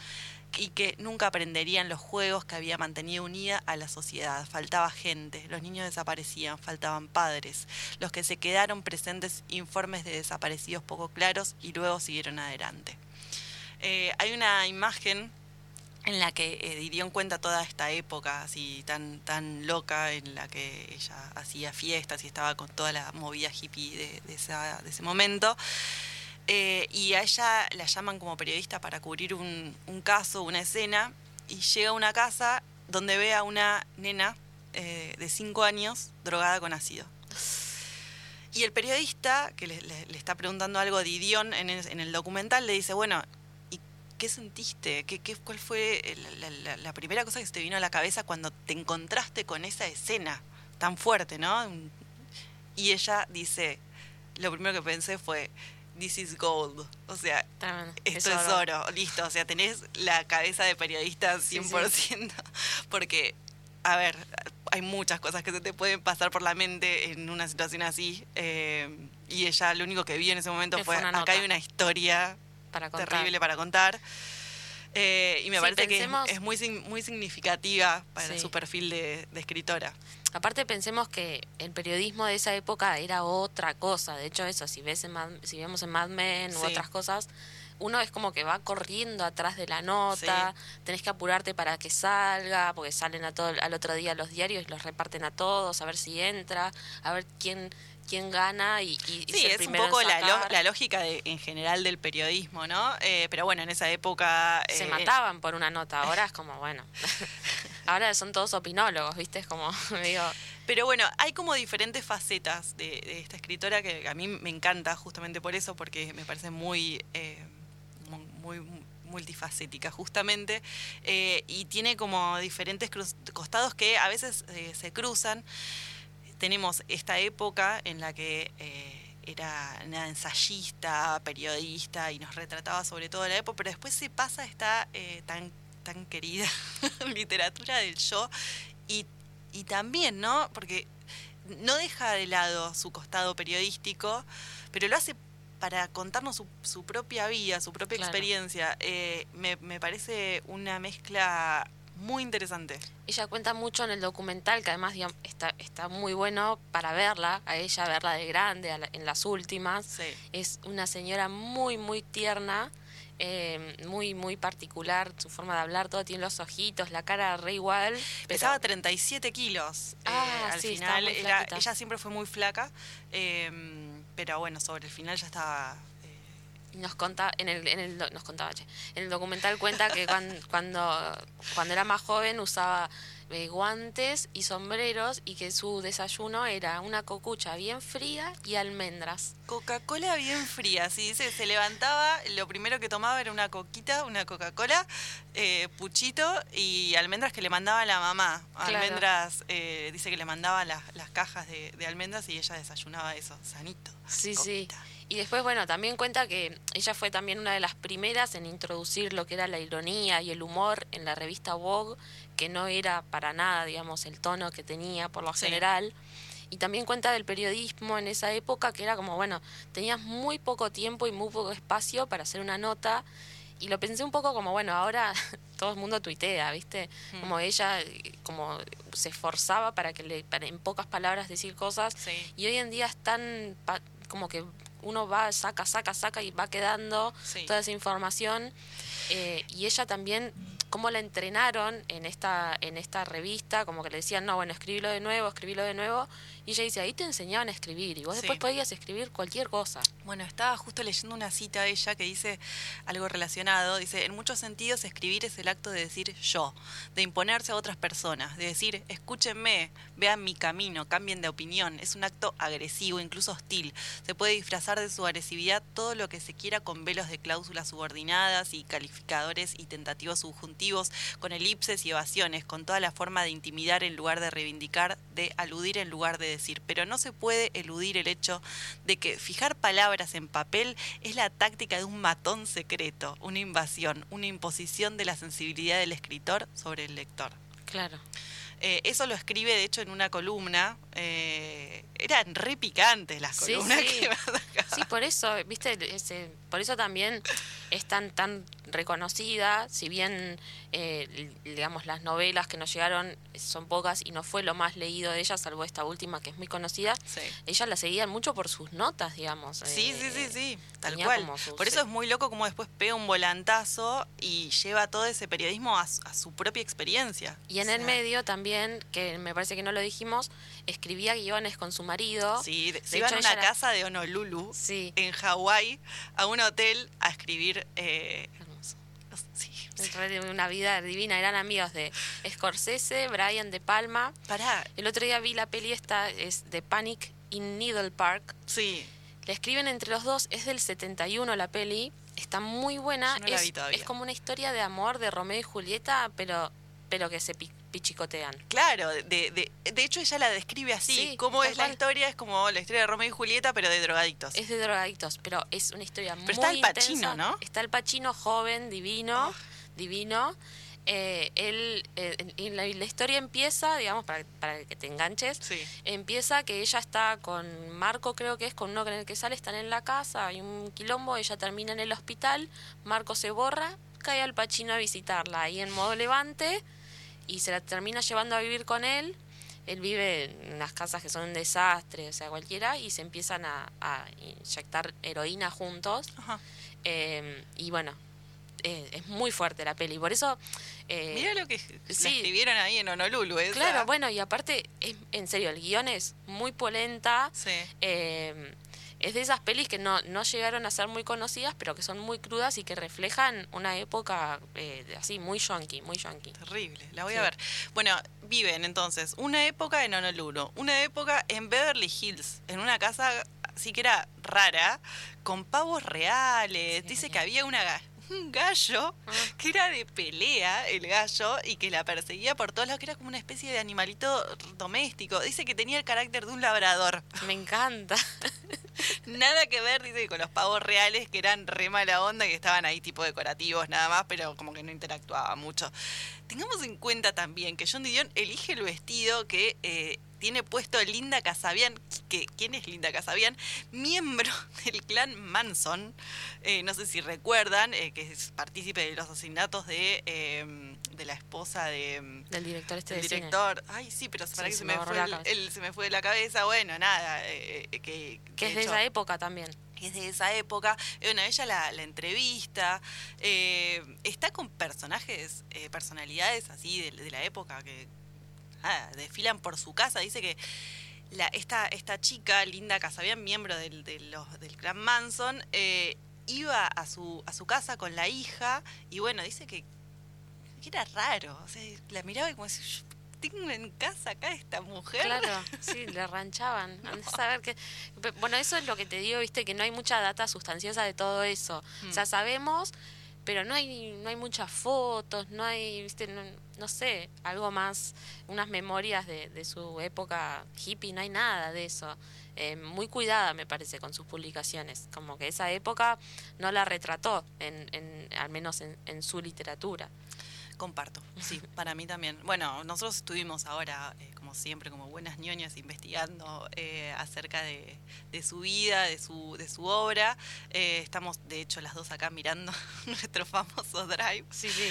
y que nunca aprenderían los juegos que había mantenido unida a la sociedad. Faltaba gente, los niños desaparecían, faltaban padres, los que se quedaron presentes informes de desaparecidos poco claros y luego siguieron adelante. Eh, hay una imagen en la que eh, cuenta toda esta época así tan tan loca en la que ella hacía fiestas y estaba con toda la movida hippie de, de, ese momento. Eh, y a ella la llaman como periodista para cubrir un, caso, una escena, y llega a una casa donde ve a una nena eh, de 5 años drogada con ácido. Y el periodista, que le, está preguntando algo de Didion en en el documental, le dice, bueno, ¿qué sentiste? ¿Qué, qué, ¿Cuál fue la, primera cosa que se te vino a la cabeza cuando te encontraste con esa escena tan fuerte, ¿no? Y ella dice, lo primero que pensé fue, this is gold. O sea, esto es oro. listo. O sea, tenés la cabeza de periodista 100%. [LAUGHS] Porque, a ver, hay muchas cosas que se te pueden pasar por la mente en una situación así. Eh, y ella lo único que vio en ese momento fue, acá hay una historia para terrible para contar. Eh, y me parece que es, muy, muy significativa para su perfil de, escritora. Aparte pensemos que el periodismo de esa época era otra cosa. De hecho, eso, si ves en si vemos en Mad Men u otras cosas, uno es como que va corriendo atrás de la nota, tenés que apurarte para que salga, porque salen a todo, al otro día los diarios y los reparten a todos, a ver si entra, a ver quién quién gana y, y sí, es un poco la, lógica de, en general del periodismo, ¿no? Eh, pero bueno, en esa época... Se eh, mataban por una nota, ahora es como, bueno, [LAUGHS] ahora son todos opinólogos, ¿viste? Es como, [LAUGHS] digo... Pero bueno, hay como diferentes facetas de, esta escritora que a mí me encanta justamente por eso, porque me parece muy... Eh, muy multifacética justamente y tiene como diferentes costados que a veces se cruzan tenemos esta época en la que eh, era una ensayista, periodista y nos retrataba sobre todo la época, pero después se pasa esta eh, tan, tan querida [LAUGHS] literatura del yo y, y también, ¿no? Porque no deja de lado su costado periodístico, pero lo hace para contarnos su, su propia vida, su propia experiencia. Eh, me, me parece una mezcla muy interesante. Ella cuenta mucho en el documental, que además está, está muy bueno para verla, a ella verla de grande, en las últimas. Es una señora muy, muy tierna, eh, muy, muy particular, su forma de hablar, todo tiene los ojitos, la cara re igual. Pesaba 37 kilos eh, ah, al final, ella siempre fue muy flaca, eh, pero bueno, sobre el final ya estaba nos contaba, en el, en el, nos contaba, en el documental cuenta que cuando, [LAUGHS] cuando, cuando era más joven usaba eh, guantes y sombreros y que su desayuno era una cocucha bien fría y almendras. Coca-Cola bien fría, sí, dice, se levantaba, lo primero que tomaba era una coquita, una Coca-Cola, eh, puchito y almendras que le mandaba la mamá. Almendras, eh, dice que le mandaba las, las cajas de, de, almendras y ella desayunaba eso, sanito. Sí, sí. Y después, bueno, también cuenta que ella fue también una de las primeras en introducir lo que era la ironía y el humor en la revista Vogue, que no era para nada, digamos, el tono que tenía por lo general. Y también cuenta del periodismo en esa época, que era como, bueno, tenías muy poco tiempo y muy poco espacio para hacer una nota. Y lo pensé un poco como, bueno, ahora [LAUGHS] todo el mundo tuitea, ¿viste? Mm. Como ella, como se esforzaba para que le, para en pocas palabras decir cosas. Y hoy en día es tan, como que uno va, saca, saca, saca y va quedando toda esa información. Eh, y ella también, cómo la entrenaron en esta, en esta revista, como que le decían, no, bueno, escribilo de nuevo, escribilo de nuevo. Y ella dice, ahí te enseñaban a escribir y vos Sí. después podías escribir cualquier cosa. Bueno, estaba justo leyendo una cita de ella que dice algo relacionado. Dice, en muchos sentidos escribir es el acto de decir yo, de imponerse a otras personas, de decir, escúchenme, vean mi camino, cambien de opinión. Es un acto agresivo, incluso hostil. Se puede disfrazar de su agresividad todo lo que se quiera con velos de cláusulas subordinadas y calificadores y tentativos subjuntivos, con elipses y evasiones, con toda la forma de intimidar en lugar de reivindicar, de aludir en lugar de decir. Pero no se puede eludir el hecho de que fijar palabras en papel es la táctica de un matón secreto, una invasión, una imposición de la sensibilidad del escritor sobre el lector. Claro. Eh, eso lo escribe, de hecho, en una columna. eh, eran re picantes las columnas sí. que [LAUGHS] me sacaba. Sí, por eso, viste, ese, por eso también es tan, tan reconocida, si bien, eh, digamos, las novelas que nos llegaron son pocas y no fue lo más leído de ella, salvo esta última que es muy conocida, Sí. ella la seguían mucho por sus notas, digamos. Sí, sí, sí, eh, sí, tal tenía cual. Por eso es muy loco como después pega un volantazo y lleva todo ese periodismo a, su- a su propia experiencia. Y en O el medio también, que me parece que no lo dijimos, escribía guiones con su marido. Sí, de- De se iban hecho, a una era- casa de Honolulu, Sí. en Hawái, a un hotel a escribir. eh, sí, sí. Re- Una vida divina, eran amigos de Scorsese, Brian De Palma. Pará, El otro día vi la peli esta, es The Panic in Needle Park. sí, La escriben entre los dos, es del 71 la peli, está muy buena. No es, es como una historia de amor de Romeo y Julieta, pero, pero que se pi- pichicotean. claro. De, de, de hecho, ella la describe así. Sí, tal es la historia? Es como la historia de Romeo y Julieta, pero de drogadictos. Es de drogadictos, pero es una historia muy está Al Pacino, intensa. ¿no? Está el Pachino joven, divino, Oh. Divino. Eh, él, eh, en- la, la historia empieza, digamos, para, para que te enganches, Sí. empieza que ella está con Marco, creo que es, con uno con el que sale, están en la casa, hay un quilombo, ella termina en el hospital, Marco se borra, cae al Pachino a visitarla, ahí en modo levante, y se la termina llevando a vivir con él. Él vive en unas casas que son un desastre, o sea, cualquiera, y se empiezan a, a inyectar heroína juntos. Ajá. Eh, y bueno, eh, es muy fuerte la peli, por eso... eh, Mira lo que sí. escribieron ahí en Honolulu. esa. Claro, bueno, y aparte, es, en serio, el guion es muy polenta. Sí. eh, es de esas pelis que no, no llegaron a ser muy conocidas, pero que son muy crudas y que reflejan una época eh, así, muy yankee, muy yankee. Terrible, la voy Sí. a ver. Bueno, viven entonces una época en Honolulu, una época en Beverly Hills, en una casa así que era rara, con pavos reales. Sí. Dice que había una un gallo Ah. que era de pelea, el gallo, y que la perseguía por todos lados, que era como una especie de animalito doméstico. Dice que tenía el carácter de un labrador. Me encanta. [LAUGHS] Nada que ver, dice, con los pavos reales que eran re mala onda, que estaban ahí tipo decorativos nada más, pero como que no interactuaba mucho. Tengamos en cuenta también que John Didion elige el vestido que eh, tiene puesto Linda Casabian. Que, ¿Quién es Linda Casabian? Miembro [LAUGHS] del clan Manson. Eh, no sé si recuerdan, eh, que es partícipe de los asesinatos de, eh, de la esposa de... Del director este El de cine. director, ay sí, pero para Sí, que se me fue el, el- se me fue de la cabeza, bueno, nada, eh, eh, que, Que es de hecho- esa época también. que es de esa época. Eh, Bueno, ella la, la entrevista, eh, está con personajes, eh, personalidades así de, de la época que nada, desfilan por su casa. Dice que la, esta, esta chica, Linda Casabian, miembro del, de los- del clan Manson, eh, iba a su, a su casa con la hija y bueno, dice que era raro. O sea, la miraba y como decía, "Yo tengo en casa acá esta mujer. Claro, [LAUGHS] sí, le ranchaban. A saber que... Bueno, eso es lo que te digo, viste, que no hay mucha data sustanciosa de todo eso. O sea, Mm. sabemos, pero no hay, no hay muchas fotos, no hay, viste, no, no sé, algo más, unas memorias de, de su época hippie, no hay nada de eso. Eh, muy cuidada, me parece, con sus publicaciones. Como que esa época no la retrató, en, en, al menos en, en su literatura. Comparto, sí, para mí también. Bueno, nosotros estuvimos ahora, eh, como siempre, como buenas ñoñas, investigando eh, acerca de, de su vida, de su, de su obra. Eh, estamos, de hecho, las dos acá mirando [LAUGHS] nuestro famoso Drive. Sí, sí.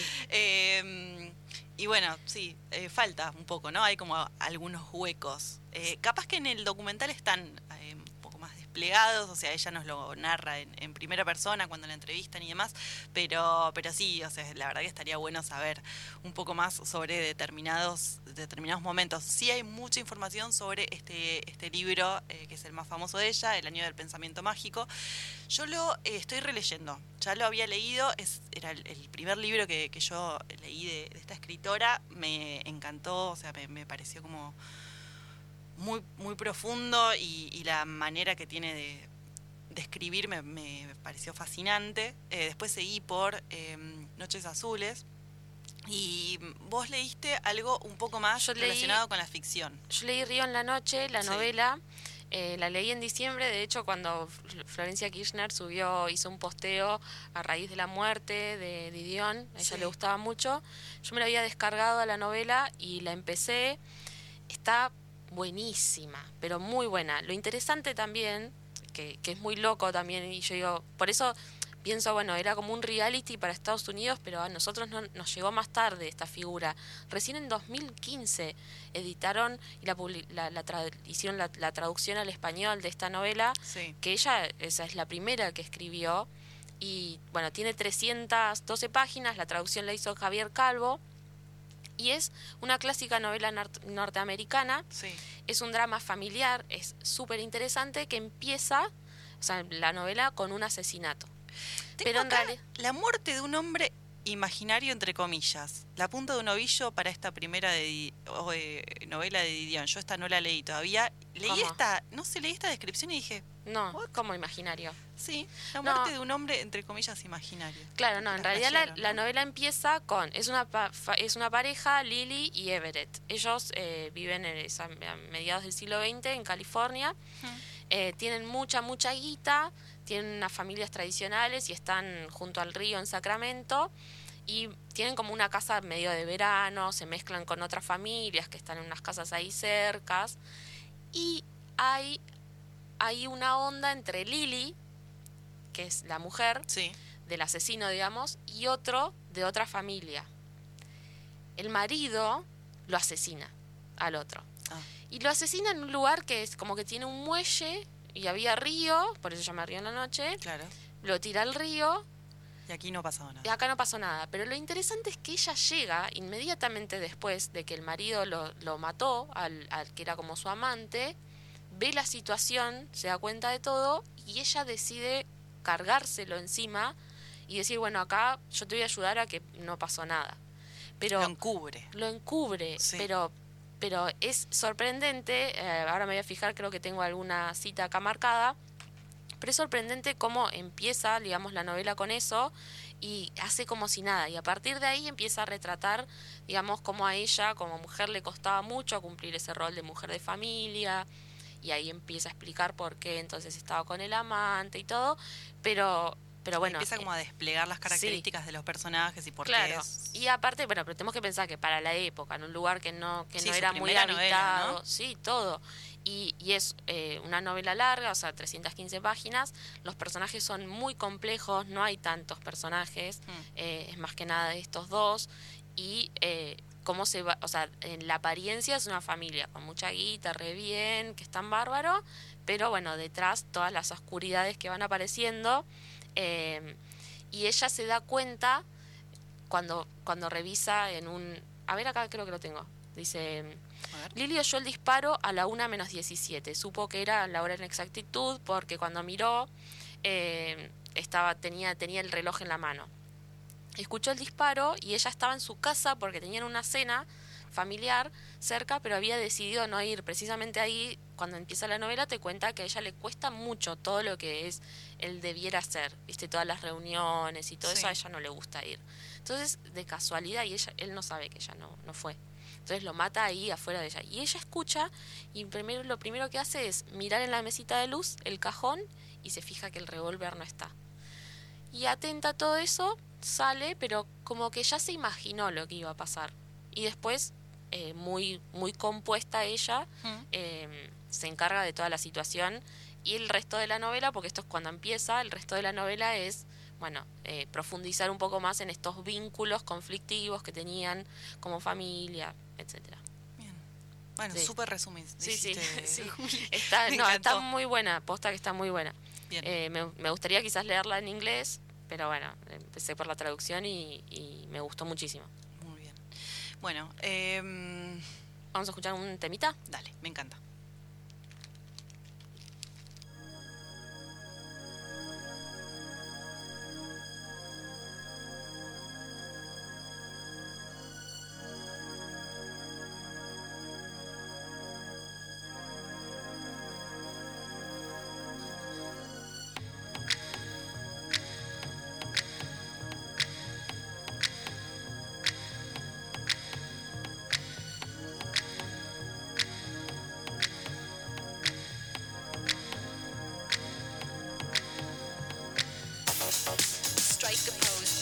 Y bueno, sí, falta un poco, ¿no? Hay como algunos huecos. Capaz que en el documental están desplegados, o sea, ella nos lo narra en, en primera persona cuando la entrevistan y demás, pero, pero sí, o sea, la verdad que estaría bueno saber un poco más sobre determinados, determinados momentos. Sí hay mucha información sobre este, este libro, eh, que es el más famoso de ella, El año del pensamiento mágico. Yo lo eh, estoy releyendo, ya lo había leído, es, era el, primer libro que, que yo leí de, de esta escritora, me encantó, o sea, me pareció como muy, muy profundo y, y la manera que tiene de, de escribir me, me pareció fascinante. Eh, después seguí por eh, Noches Azules. Y vos leíste algo un poco más Yo leí- relacionado con la ficción. Yo leí Río en la noche, la Sí. novela. eh, la leí en diciembre, de hecho cuando Fl- Florencia Kirchner subió, hizo un posteo a raíz de la muerte de Didion, a ella Sí. le gustaba mucho, yo me la había descargado a la novela y la empecé, está buenísima, pero muy buena. Lo interesante también, que, que es muy loco también, y yo digo, por eso pienso, bueno, era como un reality para Estados Unidos, pero a nosotros no, nos llegó más tarde esta figura. Recién en 2015 editaron y la, la, la tra- hicieron la, la traducción al español de esta novela, Sí. que ella, esa es la primera que escribió, y bueno, tiene 312 páginas, la traducción la hizo Javier Calvo, y es una clásica novela nort- norteamericana, Sí. es un drama familiar, es súper interesante, que empieza, o sea, la novela con un asesinato. Tengo Pero en realidad- la muerte de un hombre imaginario, entre comillas. La punta de un ovillo para esta primera de eh, novela de Didion. Yo esta no la leí todavía. Leí ¿Cómo? esta, no sé, leí esta descripción y dije, No, What? como imaginario. sí, la No. muerte de un hombre, entre comillas, imaginario. Claro, no, en realidad la, novela empieza con, es una, pa- es una pareja, Lily y Everett. Ellos eh, viven en, a mediados del siglo XX en California, eh, tienen mucha, mucha guita, tienen unas familias tradicionales y están junto al río en Sacramento y tienen como una casa medio de verano, se mezclan con otras familias que están en unas casas ahí cercas y hay, hay una onda entre Lily, que es la mujer, Sí, del asesino, digamos, y otro de otra familia. El marido lo asesina al otro. Ah. Y lo asesina en un lugar que es como que tiene un muelle y había río, por eso se llama Río en la Noche. claro. Lo tira al río Y aquí no y nada. acá no pasó nada. Pero lo interesante es que ella llega inmediatamente después de que el marido lo, lo mató, al, al que era como su amante, ve la situación, se da cuenta de todo y ella decide cargárselo encima y decir, bueno, acá yo te voy a ayudar a que no pasó nada. Pero Lo encubre. lo encubre, Sí. pero pero es sorprendente, eh, ahora me voy a fijar, creo que tengo alguna cita acá marcada, pero es sorprendente cómo empieza, digamos, la novela con eso y hace como si nada, y a partir de ahí empieza a retratar, digamos, cómo a ella como mujer le costaba mucho cumplir ese rol de mujer de familia, y ahí empieza a explicar por qué entonces estaba con el amante y todo, pero, pero bueno. Empieza eh, como a desplegar las características de los personajes y por qué es- y aparte, bueno, pero tenemos que pensar que para la época, en un lugar que no, que Sí, no era muy novela, habitado, ¿no? sí, todo. Y, y es eh, una novela larga, o sea, 315 páginas. Los personajes son muy complejos, no hay tantos personajes, Mm. eh, es más que nada de estos dos. Y eh, cómo se va, o sea, en la apariencia es una familia con mucha guita, re bien, que están bárbaro, pero bueno, detrás todas las oscuridades que van apareciendo. Eh, y ella se da cuenta cuando, cuando revisa en un... A ver, acá creo que lo tengo. Dice, ver. Lili oyó el disparo a la 1 menos 17. Supo que era la hora en exactitud porque cuando miró eh, estaba, tenía, tenía el reloj en la mano. Escuchó el disparo y ella estaba en su casa porque tenían una cena familiar cerca, pero había decidido no ir. Precisamente ahí, cuando empieza la novela, te cuenta que a ella le cuesta mucho todo lo que es el debiera ser, viste, todas las reuniones y todo Sí. eso a ella no le gusta ir. Entonces, de casualidad, y ella, él no sabe que ella no, no fue. Entonces lo mata ahí afuera de ella. Y ella escucha y primero, lo primero que hace es mirar en la mesita de luz el cajón y se fija que el revólver no está. Y atenta a todo eso, sale, pero como que ya se imaginó lo que iba a pasar. Y después, eh, muy, muy compuesta ella, em, se encarga de toda la situación y el resto de la novela, porque esto es cuando empieza, el resto de la novela es, bueno, eh, profundizar un poco más en estos vínculos conflictivos que tenían como familia, etcétera. Bueno, súper sí. resumen. Sí, sí. [LAUGHS] Está, [LAUGHS] muy buena, posta que está muy buena. Eh, me, me, gustaría quizás leerla en inglés, pero bueno, empecé por la traducción y me gustó muchísimo. Bueno, eh, vamos a escuchar un temita. Dale, me encanta. like a pose.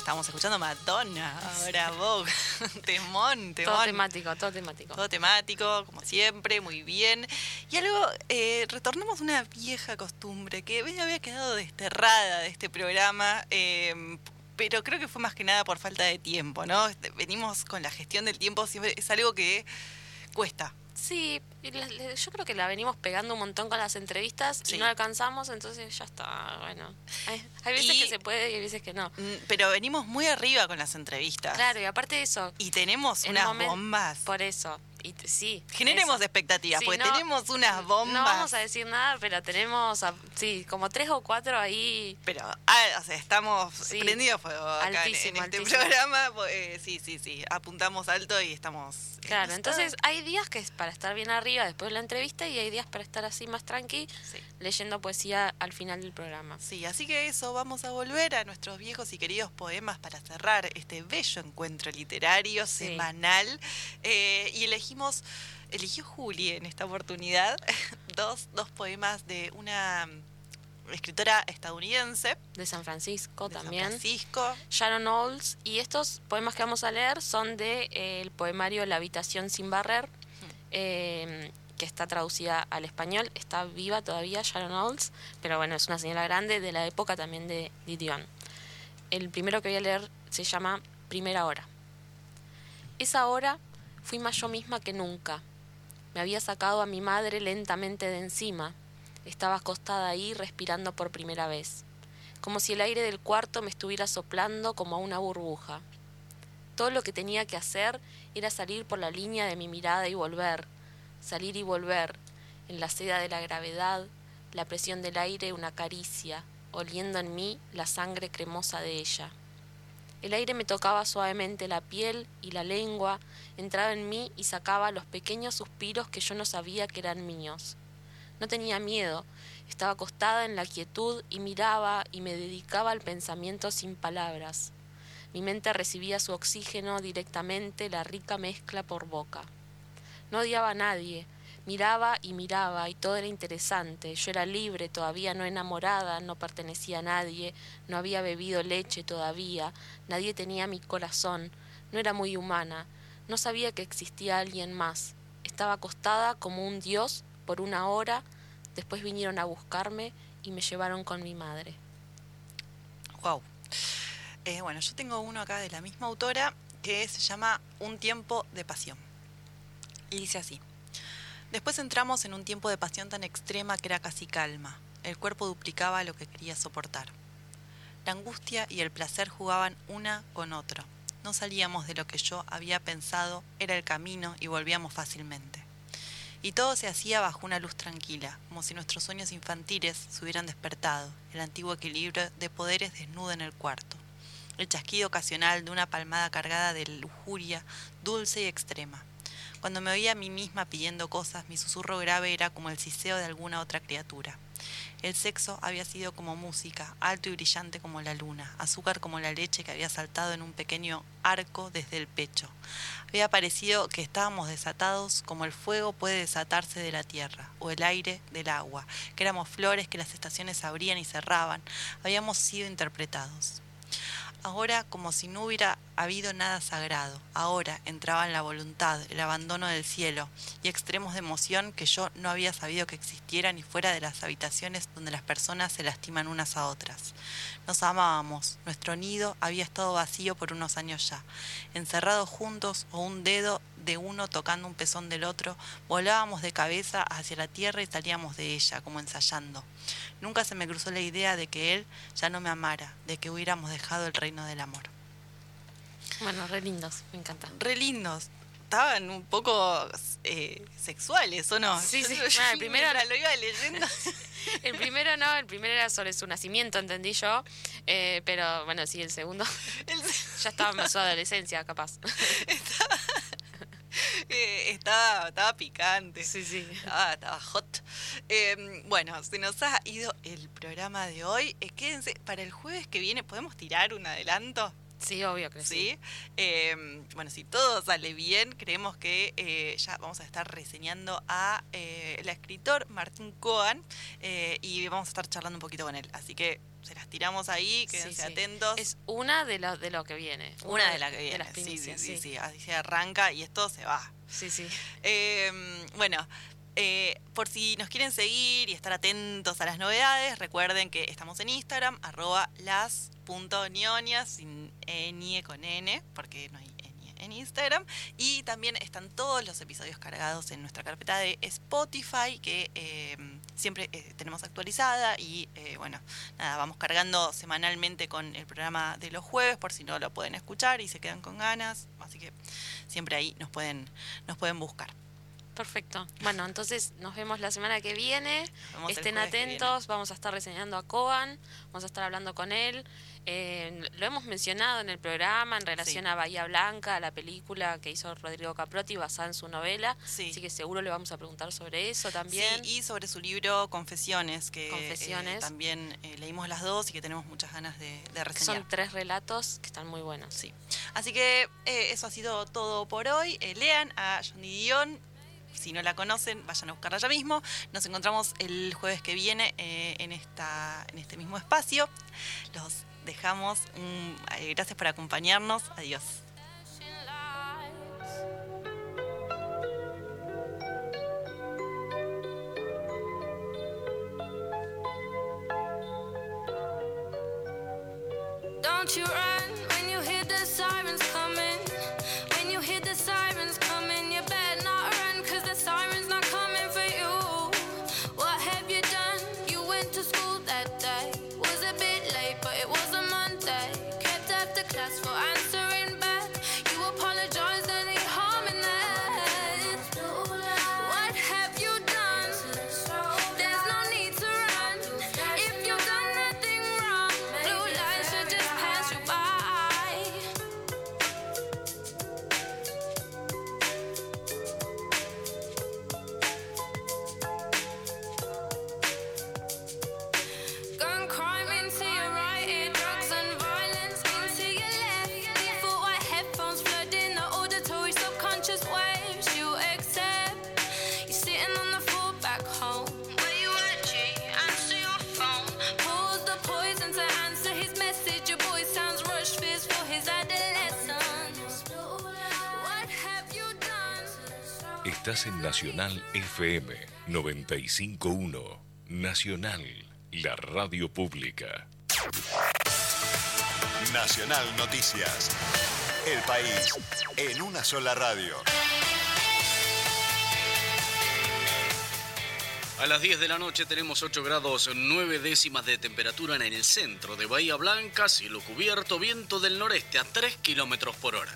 Estamos escuchando Madonna, ahora Vogue. temón, [LAUGHS] temón. Todo temático, todo temático. Todo temático, como siempre, muy bien. Y algo, eh, retornamos a una vieja costumbre que había quedado desterrada de este programa, eh, pero creo que fue más que nada por falta de tiempo, ¿no? Este, Venimos con la gestión del tiempo, siempre es algo que cuesta. Sí, yo creo que la venimos pegando un montón con las entrevistas Sí. y no alcanzamos, entonces ya está, bueno. Hay, hay veces Y- que se puede y hay veces que no. Mm, Pero venimos muy arriba con las entrevistas. Claro, y aparte de eso, Y tenemos unas bombas. Por eso, y sí. Generemos eso. expectativas, Sí, porque no- tenemos unas bombas. No vamos a decir nada, pero tenemos, a- sí, como tres o cuatro ahí. Pero, ah, o sea, estamos Sí. prendidos fuego acá en- este altísimo. programa. pues, eh, sí, sí, sí. Apuntamos alto y estamos. Claro, entonces hay días que es para estar bien arriba después de la entrevista y hay días para estar así más tranqui, leyendo poesía al final del programa. Sí, así que eso, vamos a volver a nuestros viejos y queridos poemas para cerrar este bello encuentro literario semanal. Eh, y elegimos, eligió Juli en esta oportunidad, [LAUGHS] dos, dos poemas de una mm, escritora estadounidense, De San Francisco de San también. Francisco. Sharon Olds. Y estos poemas que vamos a leer son de eh, poemario La habitación sin barrer, eh, que está traducida al español. Está viva todavía Sharon Olds, pero bueno, es una señora grande de la época también de Didion. El primero que voy a leer se llama Primera hora. Esa hora fui más yo misma que nunca. Me había sacado a mi madre lentamente de encima. Estaba acostada ahí respirando por primera vez como si el aire del cuarto me estuviera soplando como a una burbuja. Todo lo que tenía que hacer era salir por la línea de mi mirada y volver, salir y volver, en la seda de la gravedad, la presión del aire una caricia, oliendo en mí la sangre cremosa de ella. El aire me tocaba suavemente la piel y la lengua, entraba en mí y sacaba los pequeños suspiros que yo no sabía que eran míos. No tenía miedo, estaba acostada en la quietud y miraba y me dedicaba al pensamiento sin palabras. Mi mente recibía su oxígeno directamente, la rica mezcla por boca. No odiaba a nadie, miraba y miraba y todo era interesante. Yo era libre, todavía no enamorada, no pertenecía a nadie, no había bebido leche todavía, nadie tenía mi corazón, no era muy humana, no sabía que existía alguien más. Estaba acostada como un dios por una hora, después vinieron a buscarme y me llevaron con mi madre. Wow. Eh, bueno, yo tengo uno acá de la misma autora que se llama Un tiempo de pasión. Y dice así. Después entramos en un tiempo de pasión tan extrema que era casi calma. El cuerpo duplicaba lo que quería soportar. La angustia y el placer jugaban una con otro. No salíamos de lo que yo había pensado era el camino y volvíamos fácilmente. Y todo se hacía bajo una luz tranquila, como si nuestros sueños infantiles se hubieran despertado, el antiguo equilibrio de poderes desnudo en el cuarto, el chasquido ocasional de una palmada cargada de lujuria dulce y extrema. Cuando me oía a mí misma pidiendo cosas, mi susurro grave era como el siseo de alguna otra criatura. El sexo había sido como música, alto y brillante como la luna, azúcar como la leche que había saltado en un pequeño arco desde el pecho. Había parecido que estábamos desatados como el fuego puede desatarse de la tierra, o el aire del agua, que éramos flores que las estaciones abrían y cerraban. Habíamos sido interpretados. Ahora, como si no hubiera habido nada sagrado, ahora entraban la voluntad, el abandono del cielo y extremos de emoción que yo no había sabido que existieran y fuera de las habitaciones donde las personas se lastiman unas a otras. Nos amábamos, nuestro nido había estado vacío por unos años ya. Encerrados juntos o un dedo de uno tocando un pezón del otro, volábamos de cabeza hacia la tierra y salíamos de ella, como ensayando. Nunca se me cruzó la idea de que él ya no me amara, de que hubiéramos dejado el reino del amor. Bueno, re lindos, me encanta. Re lindos. Estaban un poco eh, sexuales, ¿o no? Sí, sí. Yo- Bueno, el [LAUGHS] primero- mientras lo iba leyendo. [LAUGHS] El primero no, el primero era sobre su nacimiento, entendí yo. eh, pero bueno, sí, el segundo [LAUGHS] el- ya estaba en su adolescencia, capaz. eh, estaba, estaba picante. Sí, sí. Estaba, estaba hot. Eh, bueno, se nos ha ido el programa de hoy. Eh, quédense, para el jueves que viene, ¿podemos tirar un adelanto? Sí, obvio que sí. ¿sí? Eh, bueno, si todo sale bien, creemos que eh, ya vamos a estar reseñando a eh, el escritor Martín Cohen eh, y vamos a estar charlando un poquito con él. Así que se las tiramos ahí, quédense sí. atentos. Es una de, lo, de lo que viene. una de las que viene. las sí, sí, sí, sí, así se arranca y esto se va. Sí, sí. Eh, bueno, eh, por si nos quieren seguir y estar atentos a las novedades, recuerden que estamos en Instagram, arroba las.nionias, sin ñ con n, porque no hay ñ en Instagram. Y también están todos los episodios cargados en nuestra carpeta de Spotify, que eh, siempre eh, tenemos actualizada. Y eh, bueno, nada, vamos cargando semanalmente con el programa de los jueves, por si no lo pueden escuchar y se quedan con ganas. Así que siempre ahí nos pueden, nos pueden buscar. Perfecto. Bueno, entonces nos vemos la semana que viene. Estén atentos, vamos a estar reseñando a Coan, vamos a estar hablando con él. Eh, lo hemos mencionado en el programa en relación Sí. a Bahía Blanca, la película que hizo Rodrigo Caprotti basada en su novela. Sí. Así que seguro le vamos a preguntar sobre eso también. Sí, y sobre su libro Confesiones, que eh, también eh, leímos las dos y que tenemos muchas ganas de, de reseñar. son tres relatos que están muy buenos. Sí. Así que eh, eso ha sido todo por hoy. Lean a Johnny Dion. Si no la conocen, vayan a buscarla ya mismo. Nos encontramos el jueves que viene eh, en, esta, en este mismo espacio. Los dejamos. eh, gracias por acompañarnos. Adiós. Estás en Nacional FM 951. Nacional, la radio pública. Nacional Noticias. El país en una sola radio. A las 10 de la noche tenemos 8 grados 9 décimas de temperatura en el centro de Bahía Blanca, cielo cubierto, viento del noreste a 3 kilómetros por hora.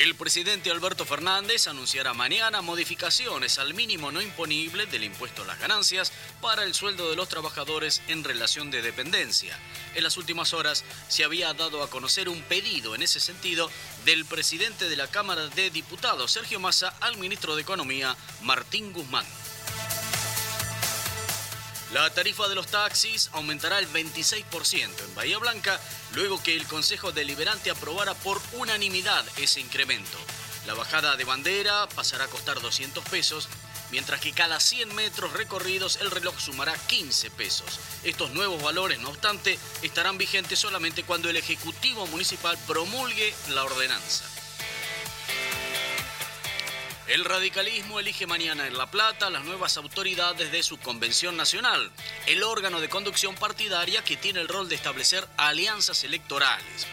El presidente Alberto Fernández anunciará mañana modificaciones al mínimo no imponible del impuesto a las ganancias para el sueldo de los trabajadores en relación de dependencia. En las últimas horas se había dado a conocer un pedido en ese sentido del presidente de la Cámara de Diputados, Sergio Massa, al ministro de Economía, Martín Guzmán. La tarifa de los taxis aumentará el 26% en Bahía Blanca luego que el Consejo Deliberante aprobara por unanimidad ese incremento. La bajada de bandera pasará a costar 200 pesos, mientras que cada 100 metros recorridos el reloj sumará 15 pesos. Estos nuevos valores, no obstante, estarán vigentes solamente cuando el Ejecutivo Municipal promulgue la ordenanza. El radicalismo elige mañana en La Plata las nuevas autoridades de su convención nacional, el órgano de conducción partidaria que tiene el rol de establecer alianzas electorales.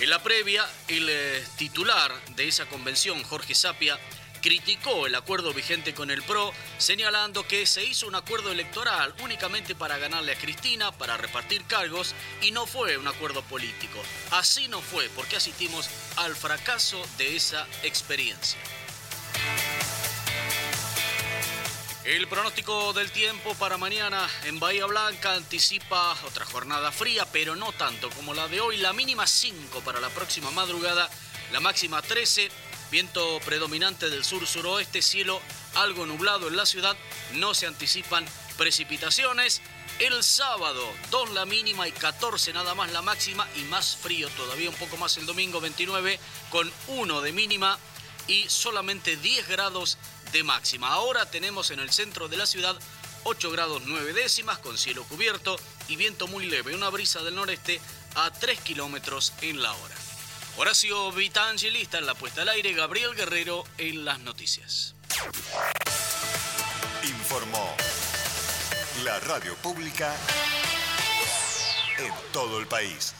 En la previa, el eh, titular de esa convención, Jorge Sapia, criticó el acuerdo vigente con el PRO, señalando que se hizo un acuerdo electoral únicamente para ganarle a Cristina, para repartir cargos, y no fue un acuerdo político. Así no fue, porque asistimos al fracaso de esa experiencia. El pronóstico del tiempo para mañana en Bahía Blanca anticipa otra jornada fría, pero no tanto como la de hoy. La mínima 5 para la próxima madrugada, la máxima 13. Viento predominante del sur-suroeste, cielo algo nublado en la ciudad. No se anticipan precipitaciones. El sábado, 2 la mínima y 14 nada más la máxima y más frío todavía un poco más el domingo 29 con 1 de mínima y solamente 10 grados de máxima. Ahora tenemos en el centro de la ciudad 8 grados 9 décimas con cielo cubierto y viento muy leve, una brisa del noreste a 3 kilómetros en la hora. Horacio Vitangelista en la puesta al aire, Gabriel Guerrero en las noticias. Informó la radio pública en todo el país.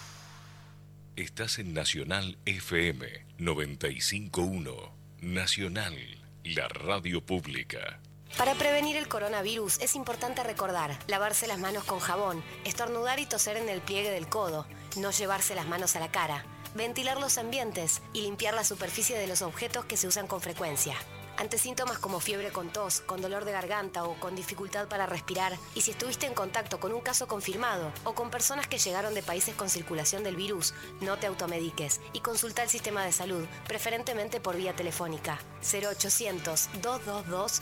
Estás en Nacional FM 951. Nacional, la radio pública. Para prevenir el coronavirus es importante recordar lavarse las manos con jabón, estornudar y toser en el pliegue del codo, no llevarse las manos a la cara, ventilar los ambientes y limpiar la superficie de los objetos que se usan con frecuencia. Ante síntomas como fiebre con tos, con dolor de garganta o con dificultad para respirar, y si estuviste en contacto con un caso confirmado o con personas que llegaron de países con circulación del virus, no te automediques y consulta el sistema de salud, preferentemente por vía telefónica. 0800 222